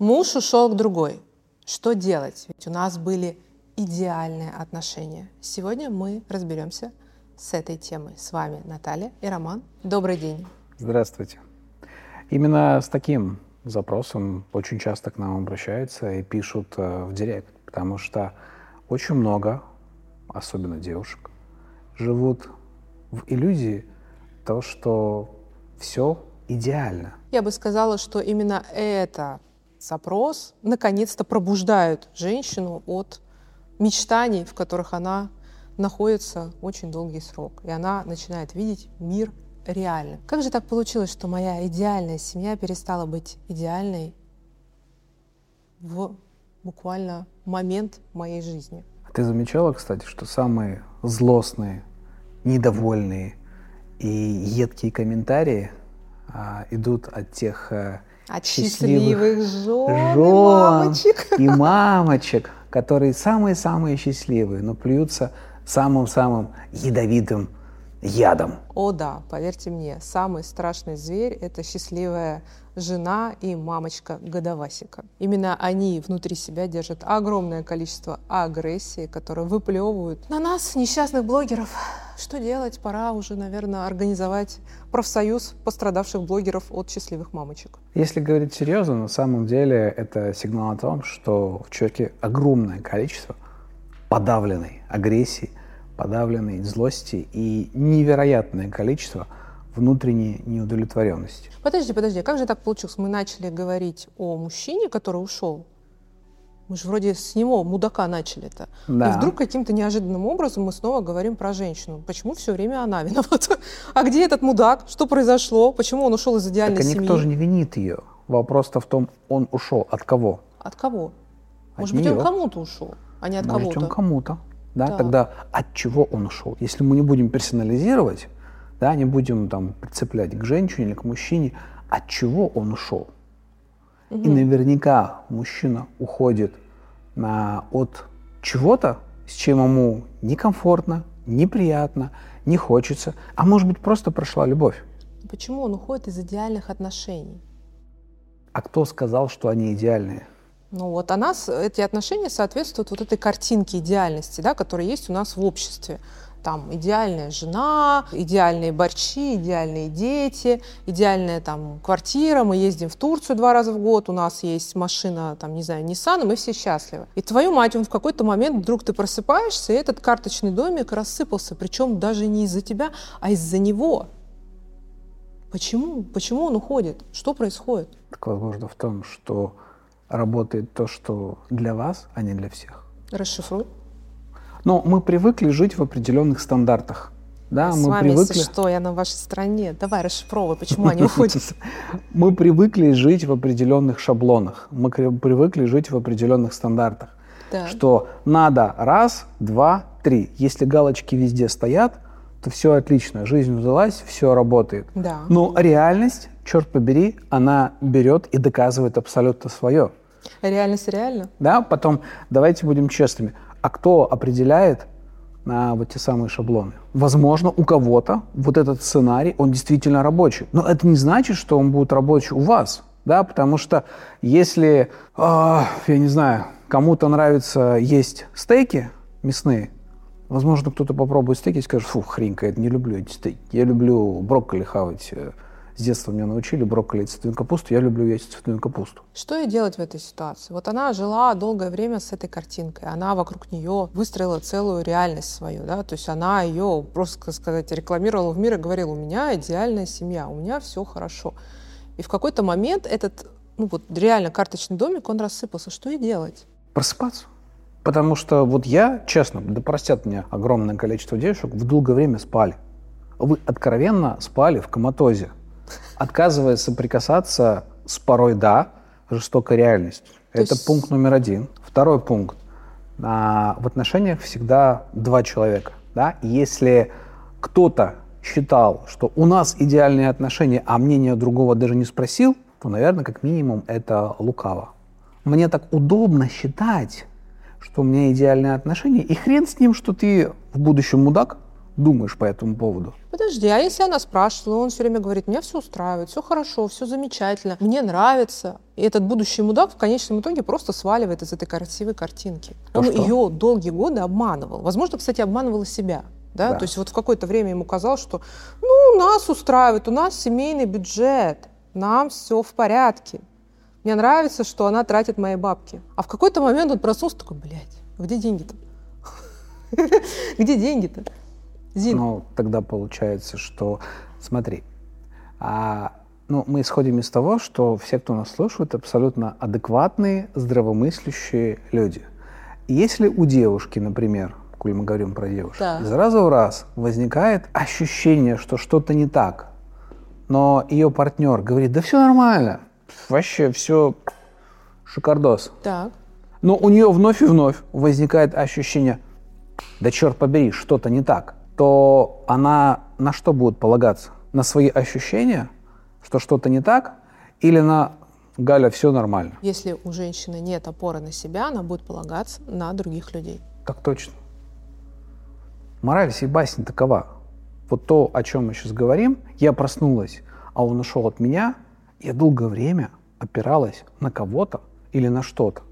Муж ушел к другой. Что делать? Ведь у нас были идеальные отношения. Сегодня мы разберемся с этой темой. С вами Наталья и Роман. Добрый день. Здравствуйте. Именно с таким запросом очень часто к нам обращаются и пишут э, в директ, потому что очень много, особенно девушек, живут в иллюзии того, что все идеально. Я бы сказала, что именно это запрос наконец-то пробуждает женщину от мечтаний, в которых она находится очень долгий срок. И она начинает видеть мир реальным. Как же так получилось, что моя идеальная семья перестала быть идеальной в буквально момент моей жизни? Ты замечала, кстати, что самые злостные, недовольные и едкие комментарии а, идут от тех а, от счастливых, счастливых жен, жен и мамочек. и мамочек, которые самые-самые счастливые, но плюются самым-самым ядовитым ядом. О да, поверьте мне, самый страшный зверь – это счастливая жена и мамочка годовасика. Именно они внутри себя держат огромное количество агрессии, которую выплевывают на нас, несчастных блогеров. Что делать? Пора уже, наверное, организовать профсоюз пострадавших блогеров от счастливых мамочек. Если говорить серьезно, на самом деле это сигнал о том, что в человеке огромное количество подавленной агрессии – подавленной злости и невероятное количество внутренней неудовлетворенности. Подожди, подожди, как же так получилось? Мы начали говорить о мужчине, который ушел. Мы же вроде с него, мудака, начали-то. Да. И вдруг каким-то неожиданным образом мы снова говорим про женщину. Почему все время она виновата? А где этот мудак? Что произошло? Почему он ушел из идеальной так, семьи? никто же не винит ее. Вопрос-то в том, он ушел от кого? От кого? От Может нее. быть, он кому-то ушел, а не от Может, кого-то. он кому-то да, Да. тогда от чего он ушел? Если мы не будем персонализировать, да, не будем там прицеплять к женщине или к мужчине, от чего он ушел? И наверняка мужчина уходит на, от чего-то, с чем ему некомфортно, неприятно, не хочется, а может быть просто прошла любовь. Почему он уходит из идеальных отношений? А кто сказал, что они идеальные? Ну вот а нас эти отношения соответствуют вот этой картинке идеальности, да, которая есть у нас в обществе. Там идеальная жена, идеальные борщи, идеальные дети, идеальная там квартира, мы ездим в Турцию два раза в год, у нас есть машина, там, не знаю, Nissan, и мы все счастливы. И твою мать, он в какой-то момент вдруг ты просыпаешься, и этот карточный домик рассыпался, причем даже не из-за тебя, а из-за него. Почему? Почему он уходит? Что происходит? Так возможно в том, что работает то, что для вас, а не для всех. Расшифруй. Но мы привыкли жить в определенных стандартах. Да, С мы вами, привыкли... если что, я на вашей стороне. Давай расшифровывай, почему они уходят. Мы привыкли жить в определенных шаблонах. Мы привыкли жить в определенных стандартах. Да. Что надо раз, два, три. Если галочки везде стоят, то все отлично. Жизнь удалась, все работает. Да. Но реальность, черт побери, она берет и доказывает абсолютно свое. Реальность реально? Да, потом давайте будем честными. А кто определяет а, вот те самые шаблоны? Возможно, у кого-то вот этот сценарий, он действительно рабочий. Но это не значит, что он будет рабочий у вас. Да, потому что если, а, я не знаю, кому-то нравится есть стейки мясные, возможно, кто-то попробует стейки и скажет, фу, хрень какая-то, не люблю эти стейки. Я люблю брокколи хавать. С детства меня научили брокколи и цветную капусту, я люблю есть цветную капусту. Что ей делать в этой ситуации? Вот она жила долгое время с этой картинкой, она вокруг нее выстроила целую реальность свою, да, то есть она ее, просто сказать, рекламировала в мир и говорила, у меня идеальная семья, у меня все хорошо. И в какой-то момент этот, ну вот реально карточный домик, он рассыпался. Что ей делать? Просыпаться. Потому что вот я, честно, да простят меня огромное количество девушек, в долгое время спали. Вы откровенно спали в коматозе, отказываясь соприкасаться с порой, да, жестокой реальностью. То Это есть- пункт номер один. Второй пункт. А, в отношениях всегда два человека. Да? Если кто-то считал, что у нас идеальные отношения, а мнение другого даже не спросил, то, наверное, как минимум это лукаво. Мне так удобно считать, что у меня идеальные отношения, и хрен с ним, что ты в будущем мудак, думаешь по этому поводу? Подожди, а если она спрашивала, он все время говорит, меня все устраивает, все хорошо, все замечательно, мне нравится. И этот будущий мудак в конечном итоге просто сваливает из этой красивой картинки. То он что? ее долгие годы обманывал. Возможно, кстати, обманывал и себя. Да? Да. То есть вот в какое-то время ему казалось, что ну, нас устраивает, у нас семейный бюджет, нам все в порядке. Мне нравится, что она тратит мои бабки. А в какой-то момент он проснулся такой, блядь, где деньги-то? Где деньги-то? Зин, Ну, тогда получается, что, смотри, а, ну, мы исходим из того, что все, кто нас слушает, абсолютно адекватные, здравомыслящие люди. Если у девушки, например, коли мы говорим про девушек, Да. из раза в раз возникает ощущение, что что-то не так, но ее партнер говорит, да все нормально, вообще все шикардос. так, Но у нее вновь и вновь возникает ощущение, да черт побери, что-то не так, то она на что будет полагаться? На свои ощущения, что что-то не так, или на Галя, все нормально? если у женщины нет опоры на себя, она будет полагаться на других людей. Так точно. Мораль всей басни такова. Вот то, о чем мы сейчас говорим, я проснулась, а он ушел от меня, я долгое время опиралась на кого-то или на что-то,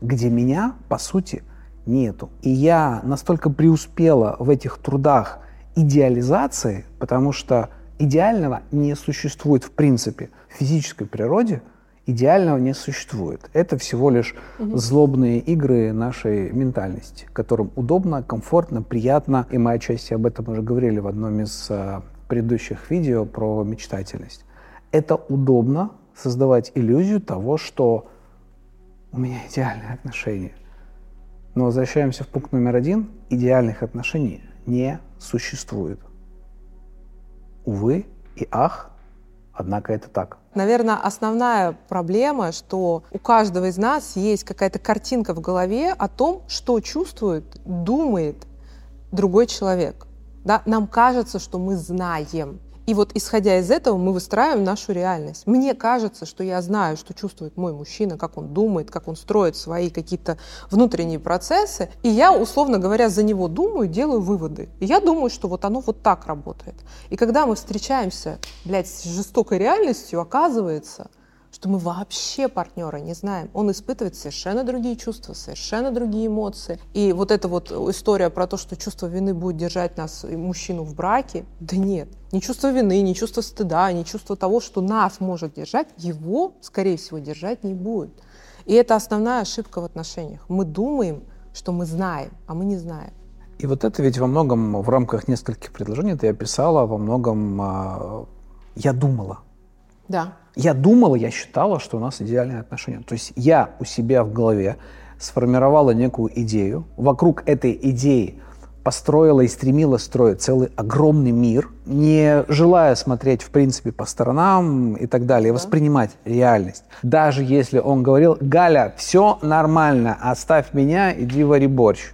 где меня, по сути, нету. И я настолько преуспела в этих трудах идеализации, потому что идеального не существует в принципе. В физической природе идеального не существует. Это всего лишь злобные игры нашей ментальности, которым удобно, комфортно, приятно. И мы отчасти об этом уже говорили в одном из а, предыдущих видео про мечтательность. Это удобно создавать иллюзию того, что у меня идеальные отношения. Но возвращаемся в пункт номер один. Идеальных отношений не существует. Увы и ах, однако это так. Наверное, основная проблема, что у каждого из нас есть какая-то картинка в голове о том, что чувствует, думает другой человек. Да? Нам кажется, что мы знаем. И вот исходя из этого мы выстраиваем нашу реальность. Мне кажется, что я знаю, что чувствует мой мужчина, как он думает, как он строит свои какие-то внутренние процессы. И я, условно говоря, за него думаю, делаю выводы. И я думаю, что вот оно вот так работает. И когда мы встречаемся, блядь, с жестокой реальностью, оказывается, что мы вообще партнера не знаем. Он испытывает совершенно другие чувства, совершенно другие эмоции. И вот эта вот история про то, что чувство вины будет держать нас, мужчину, в браке, да нет. Ни чувство вины, ни чувство стыда, ни чувство того, что нас может держать, его, скорее всего, держать не будет. И это основная ошибка в отношениях. Мы думаем, что мы знаем, а мы не знаем. И вот это ведь во многом в рамках нескольких предложений ты описала, во многом а, я думала. Да. Я думала, я считала, что у нас идеальные отношения. То есть я у себя в голове сформировала некую идею, вокруг этой идеи построила и стремилась строить целый огромный мир, не желая смотреть, в принципе, по сторонам и так далее, и воспринимать реальность. Даже если он говорил, Галя, все нормально, оставь меня, иди вари борщ.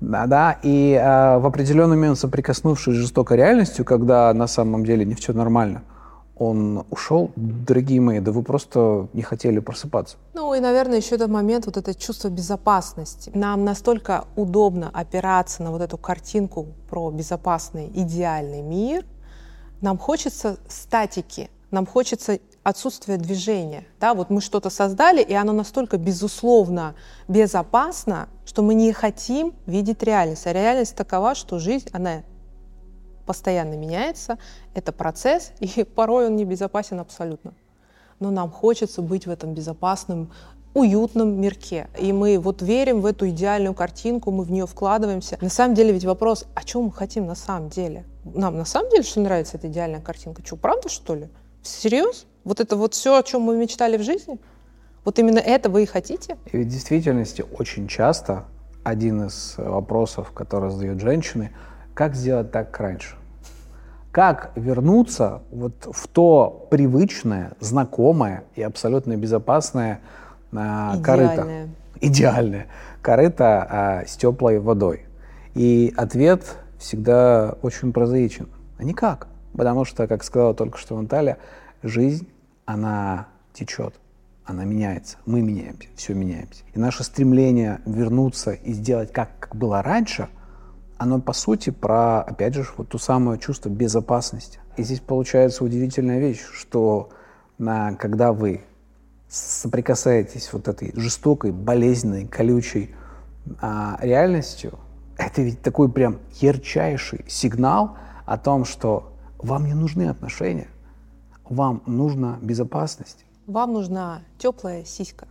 Да, да, и э, в определенный момент, соприкоснувшись с жестокой реальностью, когда на самом деле не все нормально, он ушел, дорогие мои, да вы просто не хотели просыпаться. Ну и, наверное, еще этот момент, вот это чувство безопасности. Нам настолько удобно опираться на вот эту картинку про безопасный, идеальный мир. Нам хочется статики, нам хочется отсутствия движения. Да, вот мы что-то создали, и оно настолько безусловно безопасно, что мы не хотим видеть реальность. А реальность такова, что жизнь, она постоянно меняется, это процесс, и порой он небезопасен абсолютно. Но нам хочется быть в этом безопасном, уютном мирке. И мы вот верим в эту идеальную картинку, мы в нее вкладываемся. На самом деле ведь вопрос, а чего мы хотим на самом деле? Нам на самом деле что нравится эта идеальная картинка? Что, правда что ли? Всерьез? Вот это вот все, о чем мы мечтали в жизни? Вот именно это вы и хотите? И ведь в действительности очень часто один из вопросов, который задают женщины, как сделать так как раньше? Как вернуться вот в то привычное, знакомое и абсолютно безопасное а, корыто? Идеальное. Идеальное корыто а, с теплой водой. И ответ всегда очень прозаичен. А никак. Потому что, как сказала только что Наталья, жизнь, она течет, она меняется. Мы меняемся, все меняемся. И наше стремление вернуться и сделать как, как было раньше, оно по сути про, опять же, вот ту самое чувство безопасности. И здесь получается удивительная вещь, что на, когда вы соприкасаетесь вот этой жестокой, болезненной, колючей а, реальностью, это ведь такой прям ярчайший сигнал о том, что вам не нужны отношения, вам нужна безопасность. Вам нужна теплая сиська.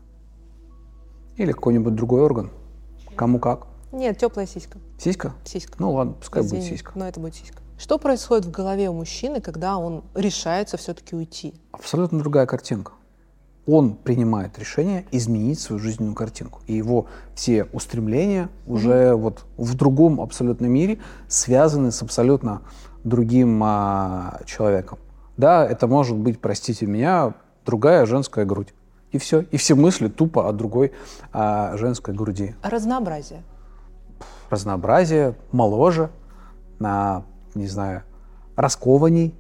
Или какой-нибудь другой орган. Кому как. Нет, теплая сиська. Сиська? Сиська. Ну ладно, пускай Извини, будет сиська. Но это будет сиська. Что происходит в голове у мужчины, когда он решается все-таки уйти? Абсолютно другая картинка. Он принимает решение изменить свою жизненную картинку. И его все устремления уже вот в другом абсолютно мире связаны с абсолютно другим а, человеком. Да, это может быть, простите меня, другая женская грудь. И все. И все мысли тупо о другой а, женской груди. Разнообразие. Разнообразие, моложе, на, не знаю, раскованней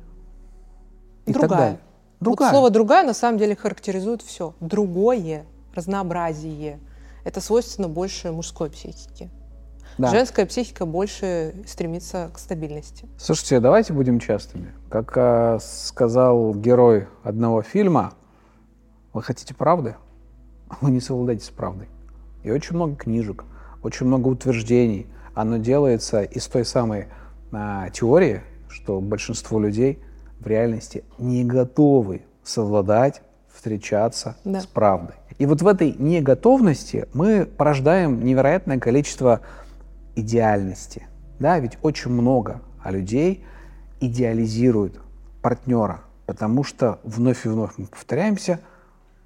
и так Другая. далее. Вот слово «другая» на самом деле характеризует все. Другое, разнообразие. Это свойственно больше мужской психике. Да. Женская психика больше стремится к стабильности. Слушайте, давайте будем частыми. Как а, сказал герой одного фильма, вы хотите правды? Вы не совладаете с правдой. И очень много книжек, очень много утверждений. Оно делается из той самой а, теории, что большинство людей в реальности не готовы совладать, встречаться Да. с правдой. И вот в этой неготовности мы порождаем невероятное количество идеальности. Да, ведь очень много а людей идеализируют партнера, потому что вновь и вновь мы повторяемся,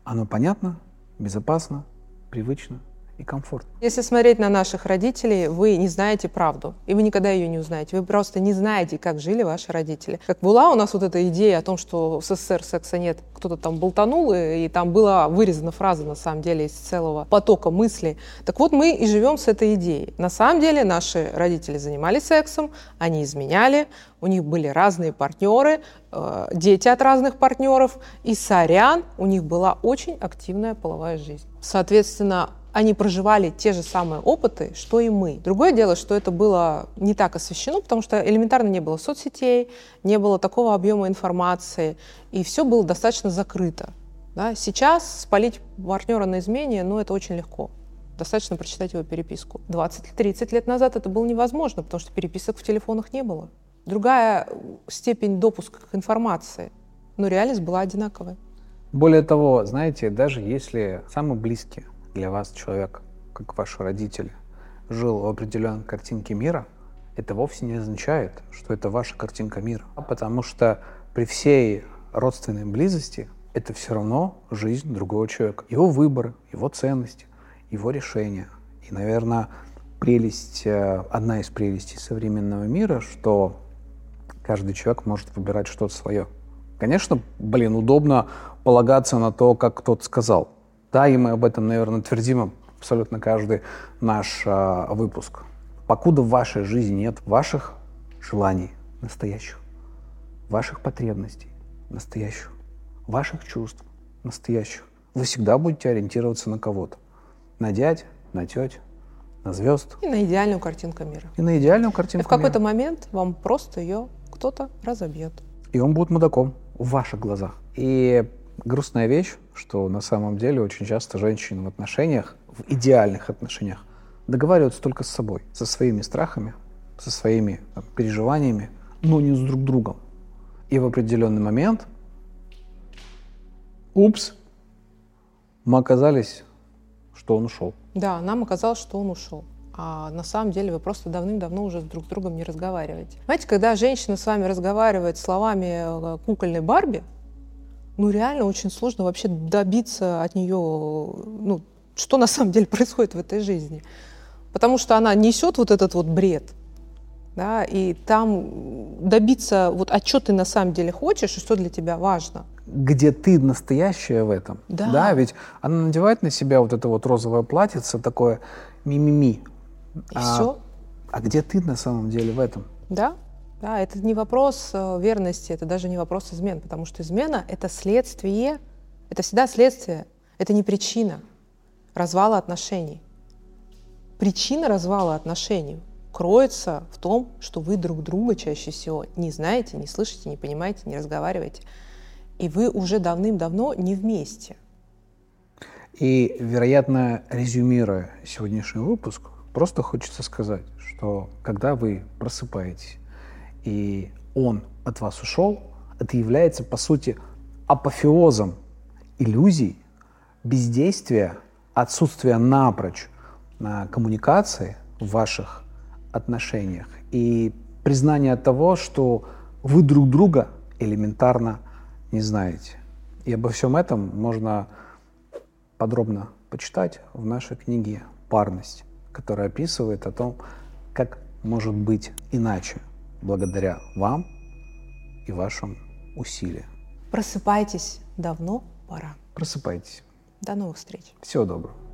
оно понятно, безопасно, привычно и комфортно. Если смотреть на наших родителей, вы не знаете правду, и вы никогда ее не узнаете. Вы просто не знаете, как жили ваши родители. Как была у нас вот эта идея о том, что в СССР секса нет, кто-то там болтанул, и, и там была вырезана фраза, на самом деле, из целого потока мыслей. Так вот, мы и живем с этой идеей. На самом деле, наши родители занимались сексом, они изменяли, у них были разные партнеры, э, дети от разных партнеров, и сорян, у них была очень активная половая жизнь. Соответственно, они проживали те же самые опыты, что и мы. Другое дело, что это было не так освещено, потому что элементарно не было соцсетей, не было такого объема информации, и все было достаточно закрыто. Да? Сейчас спалить партнера на измене, ну, это очень легко. Достаточно прочитать его переписку. 20-30 лет назад это было невозможно, потому что переписок в телефонах не было. Другая степень допуска к информации, но реальность была одинаковая. Более того, знаете, даже если самый близкий для вас человек, как ваши родители, жил в определенной картинке мира, это вовсе не означает, что это ваша картинка мира. Потому что при всей родственной близости это все равно жизнь другого человека. Его выборы, его ценности, его решения. И, наверное, прелесть, э, одна из прелестей современного мира, что каждый человек может выбирать что-то свое. Конечно, блин, удобно полагаться на то, как кто-то сказал. Да, и мы об этом, наверное, твердим абсолютно каждый наш а, выпуск. Покуда в вашей жизни нет ваших желаний настоящих, ваших потребностей настоящих, ваших чувств настоящих, вы всегда будете ориентироваться на кого-то. На дядь, на теть, на звезд И на идеальную картинку мира. и на идеальную И картинку в какой-то момент вам просто ее кто-то разобьет. И он будет мудаком в ваших глазах. И грустная вещь, что на самом деле очень часто женщины в отношениях, в идеальных отношениях, договариваются только с собой, со своими страхами, со своими там, переживаниями, но не с друг другом. И в определенный момент, упс, мы оказались, что он ушел. Да, нам оказалось, что он ушел. А на самом деле вы просто давным-давно уже друг с другом не разговариваете. Знаете, когда женщина с вами разговаривает словами э, кукольной Барби, ну реально очень сложно вообще добиться от нее, ну, что на самом деле происходит в этой жизни. Потому что она несет вот этот вот бред, да, и там добиться, вот, а что ты на самом деле хочешь и что для тебя важно. где ты настоящая в этом. Да. ведь она надевает на себя вот это вот розовое платьице, такое мимими. И а, все. А где ты на самом деле в этом? Да, да, это не вопрос э, верности, это даже не вопрос измен, потому что измена — это следствие, это всегда следствие, это не причина развала отношений. Причина развала отношений, кроется в том, что вы друг друга чаще всего не знаете, не слышите, не понимаете, не разговариваете. И вы уже давным-давно не вместе. И, вероятно, резюмируя сегодняшний выпуск, просто хочется сказать, что когда вы просыпаетесь, и он от вас ушел, это является, по сути, апофеозом иллюзий, бездействия, отсутствия напрочь на коммуникации в ваших отношениях и признание того, что вы друг друга элементарно не знаете. И обо всем этом можно подробно почитать в нашей книге «Парность», которая описывает о том, как может быть иначе благодаря вам и вашим усилиям. Просыпайтесь, давно пора. Просыпайтесь. До новых встреч. Всего доброго.